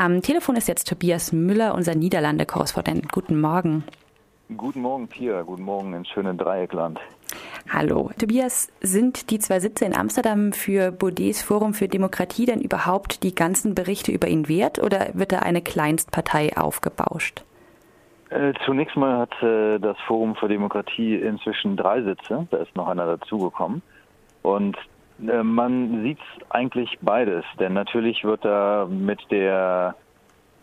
Am Telefon ist jetzt Tobias Müller, unser Niederlande-Korrespondent. Guten Morgen. Guten Morgen, Pia. Guten Morgen ins schöne Dreieckland. Hallo. Tobias, sind die zwei Sitze in Amsterdam für Baudets Forum für Demokratie denn überhaupt die ganzen Berichte über ihn wert oder wird da eine Kleinstpartei aufgebauscht? Äh, zunächst mal hat äh, das Forum für Demokratie inzwischen drei Sitze. Da ist noch einer dazugekommen. Und man sieht eigentlich beides. Denn natürlich wird da mit der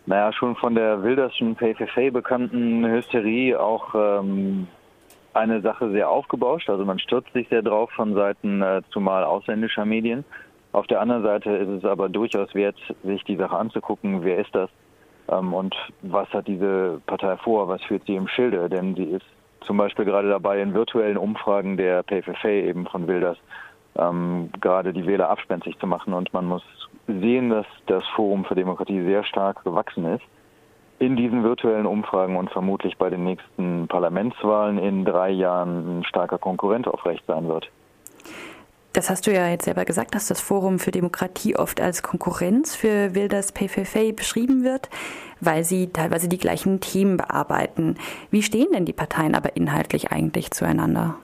naja, schon von der wilderschen PFFA bekannten Hysterie auch ähm, eine Sache sehr aufgebauscht. Also man stürzt sich sehr drauf von Seiten äh, zumal ausländischer Medien. Auf der anderen Seite ist es aber durchaus wert, sich die Sache anzugucken, wer ist das ähm, und was hat diese Partei vor, was führt sie im Schilde. Denn sie ist zum Beispiel gerade dabei, in virtuellen Umfragen der PFFA eben von Wilders ähm, gerade die Wähler abspenstig zu machen. Und man muss sehen, dass das Forum für Demokratie sehr stark gewachsen ist in diesen virtuellen Umfragen und vermutlich bei den nächsten Parlamentswahlen in drei Jahren ein starker Konkurrent auf Recht sein wird. Das hast du ja jetzt selber gesagt, dass das Forum für Demokratie oft als Konkurrenz für Wilders PVV beschrieben wird, weil sie teilweise die gleichen Themen bearbeiten. Wie stehen denn die Parteien aber inhaltlich eigentlich zueinander?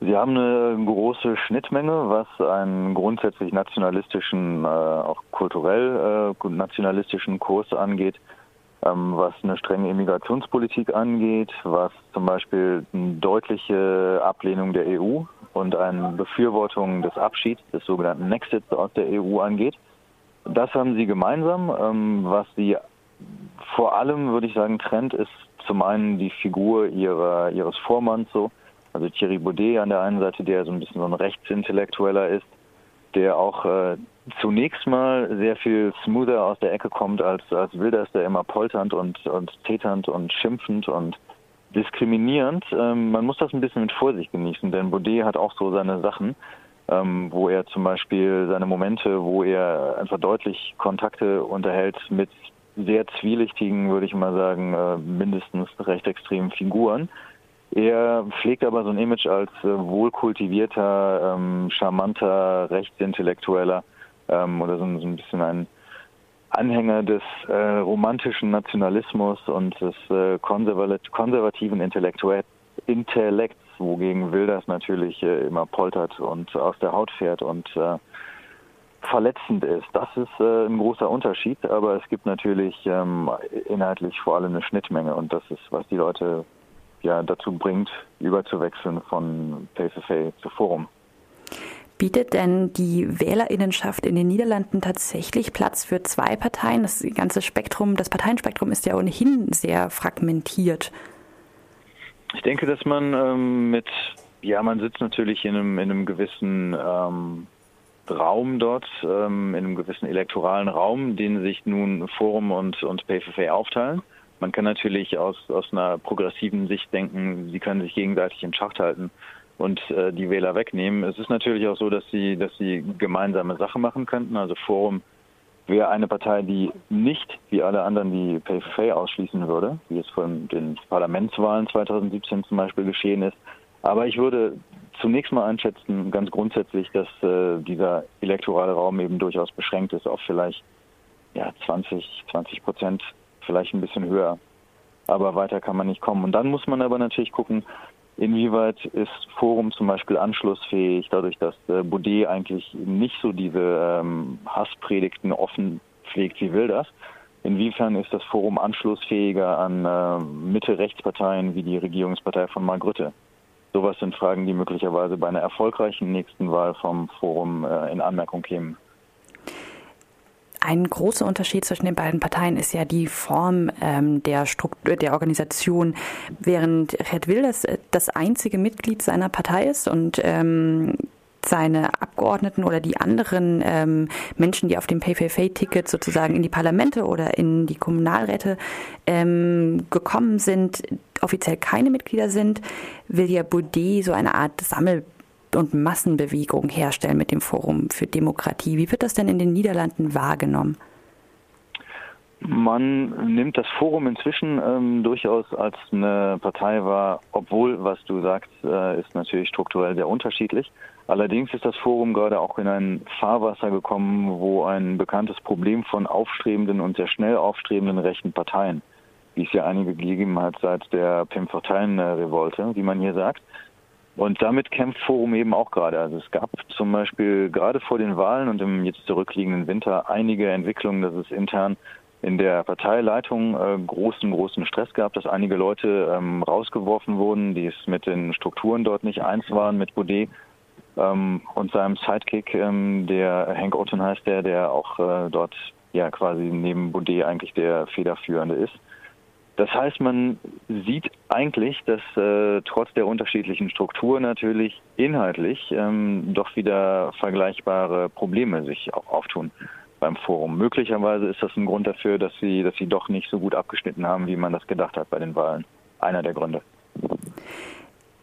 Sie haben eine große Schnittmenge, was einen grundsätzlich nationalistischen, äh, auch kulturell äh, nationalistischen Kurs angeht, ähm, was eine strenge Immigrationspolitik angeht, was zum Beispiel eine deutliche Ablehnung der EU und eine Befürwortung des Abschieds, des sogenannten Nexits aus der EU angeht. Das haben sie gemeinsam. Ähm, was sie vor allem, würde ich sagen, trennt, ist zum einen die Figur ihrer, ihres Vormanns so, also Thierry Baudet an der einen Seite, der so ein bisschen so ein Rechtsintellektueller ist, der auch äh, zunächst mal sehr viel smoother aus der Ecke kommt als, als Wilders, der immer polternd und, und täternd und schimpfend und diskriminierend. Ähm, man muss das ein bisschen mit Vorsicht genießen, denn Baudet hat auch so seine Sachen, ähm, wo er zum Beispiel seine Momente, wo er einfach deutlich Kontakte unterhält mit sehr zwielichtigen, würde ich mal sagen, äh, mindestens recht extremen Figuren. Er pflegt aber so ein Image als äh, wohlkultivierter, ähm, charmanter, rechtsintellektueller ähm, oder so, so, ein bisschen ein Anhänger des äh, romantischen Nationalismus und des äh, konservativen Intellektuell Intellekts, wogegen Wilders natürlich äh, immer poltert und aus der Haut fährt und äh, verletzend ist. Das ist äh, ein großer Unterschied, aber es gibt natürlich ähm, inhaltlich vor allem eine Schnittmenge und das ist, was die Leute ja dazu bringt, überzuwechseln von Face-to-Face zu Forum. Bietet denn die Wählerinnenschaft in den Niederlanden tatsächlich Platz für zwei Parteien? Das ganze Spektrum, das Parteienspektrum ist ja ohnehin sehr fragmentiert. Ich denke, dass man ähm, mit, ja, man sitzt natürlich in einem, in einem gewissen ähm, Raum dort, ähm, in einem gewissen elektoralen Raum, den sich nun Forum und, und PVV aufteilen. Man kann natürlich aus, aus einer progressiven Sicht denken, sie können sich gegenseitig in Schacht halten und äh, die Wähler wegnehmen. Es ist natürlich auch so, dass sie, dass sie gemeinsame Sachen machen könnten. Also Forum wäre eine Partei, die nicht wie alle anderen die PFF ausschließen würde, wie es von den Parlamentswahlen 2017 zum Beispiel geschehen ist. Aber ich würde zunächst mal einschätzen, ganz grundsätzlich, dass äh, dieser elektorale Raum eben durchaus beschränkt ist auf vielleicht ja, 20, 20 Prozent vielleicht ein bisschen höher. Aber weiter kann man nicht kommen. Und dann muss man aber natürlich gucken, inwieweit ist Forum zum Beispiel anschlussfähig, dadurch, dass äh, Baudet eigentlich nicht so diese ähm, Hasspredigten offen pflegt, wie will das. Inwiefern ist das Forum anschlussfähiger an äh, Mitte-Rechtsparteien wie die Regierungspartei von Mark Rutte? Sowas sind Fragen, die möglicherweise bei einer erfolgreichen nächsten Wahl vom Forum äh, in Anmerkung kämen. Ein großer Unterschied zwischen den beiden Parteien ist ja die Form ähm, der Struktur der Organisation. Während Red Wilders äh, das einzige Mitglied seiner Partei ist und ähm, seine Abgeordneten oder die anderen ähm, Menschen, die auf dem PayFay-Ticket sozusagen in die Parlamente oder in die Kommunalräte ähm, gekommen sind, offiziell keine Mitglieder sind, will ja Baudet so eine Art Sammel und Massenbewegung herstellen mit dem Forum für Demokratie. Wie wird das denn in den Niederlanden wahrgenommen? Man nimmt das Forum inzwischen ähm, durchaus als eine Partei wahr, obwohl, was du sagst, äh, ist natürlich strukturell sehr unterschiedlich. Allerdings ist das Forum gerade auch in ein Fahrwasser gekommen, wo ein bekanntes Problem von aufstrebenden und sehr schnell aufstrebenden rechten Parteien, wie es ja einige gegeben hat seit der Pim-Parteien-Revolte, wie man hier sagt, und damit kämpft Forum eben auch gerade. Also es gab zum Beispiel gerade vor den Wahlen und im jetzt zurückliegenden Winter einige Entwicklungen, dass es intern in der Parteileitung äh, großen, großen Stress gab, dass einige Leute ähm, rausgeworfen wurden, die es mit den Strukturen dort nicht eins waren, mit Baudet ähm, und seinem Sidekick, ähm, der Hank Otten heißt der, der auch äh, dort ja quasi neben Baudet eigentlich der Federführende ist. Das heißt, man sieht eigentlich, dass äh, trotz der unterschiedlichen Struktur natürlich inhaltlich ähm, doch wieder vergleichbare Probleme sich auch auftun beim Forum. Möglicherweise ist das ein Grund dafür, dass sie, dass sie doch nicht so gut abgeschnitten haben, wie man das gedacht hat bei den Wahlen. Einer der Gründe.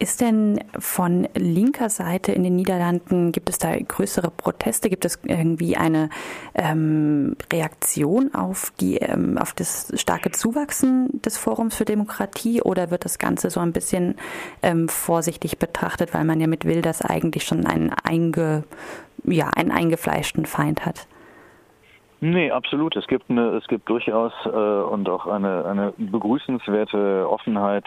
Ist denn von linker Seite in den Niederlanden, gibt es da größere Proteste? Gibt es irgendwie eine ähm, Reaktion auf, die, ähm, auf das starke Zuwachsen des Forums für Demokratie oder wird das Ganze so ein bisschen ähm, vorsichtig betrachtet, weil man ja mit Wilders eigentlich schon einen, einge, ja, einen eingefleischten Feind hat? Nee, absolut. Es gibt eine, es gibt durchaus äh, und auch eine, eine begrüßenswerte Offenheit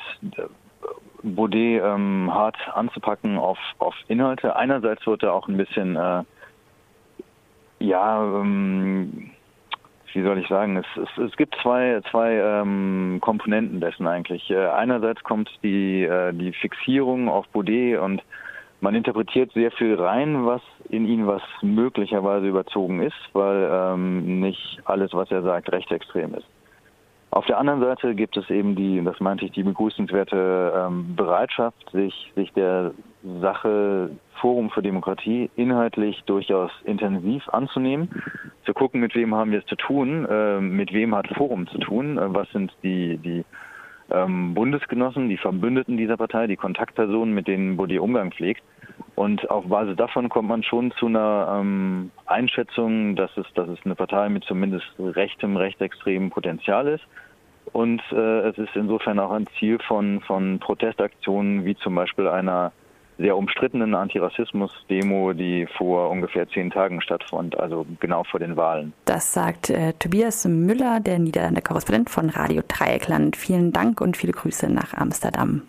Baudet ähm, hart anzupacken auf, auf Inhalte. Einerseits wird er auch ein bisschen, äh, ja, ähm, wie soll ich sagen, es, es, es gibt zwei, zwei ähm, Komponenten dessen eigentlich. Äh, einerseits kommt die, äh, die Fixierung auf Baudet und man interpretiert sehr viel rein, was in ihn was möglicherweise überzogen ist, weil ähm, nicht alles, was er sagt, rechtsextrem ist. Auf der anderen Seite gibt es eben die, das meinte ich, die begrüßenswerte ähm, Bereitschaft, sich, sich der Sache Forum für Demokratie inhaltlich durchaus intensiv anzunehmen, zu gucken, mit wem haben wir es zu tun, äh, mit wem hat Forum zu tun, äh, was sind die, die ähm, Bundesgenossen, die Verbündeten dieser Partei, die Kontaktpersonen, mit denen Baudet Umgang pflegt. Und auf Basis davon kommt man schon zu einer ähm, Einschätzung, dass es, dass es eine Partei mit zumindest rechtem, rechtsextremen Potenzial ist. Und äh, es ist insofern auch ein Ziel von, von Protestaktionen wie zum Beispiel einer sehr umstrittenen Antirassismus-Demo, die vor ungefähr zehn Tagen stattfand, also genau vor den Wahlen. Das sagt äh, Tobias Müller, der Niederlande Korrespondent von Radio Dreieckland. Vielen Dank und viele Grüße nach Amsterdam.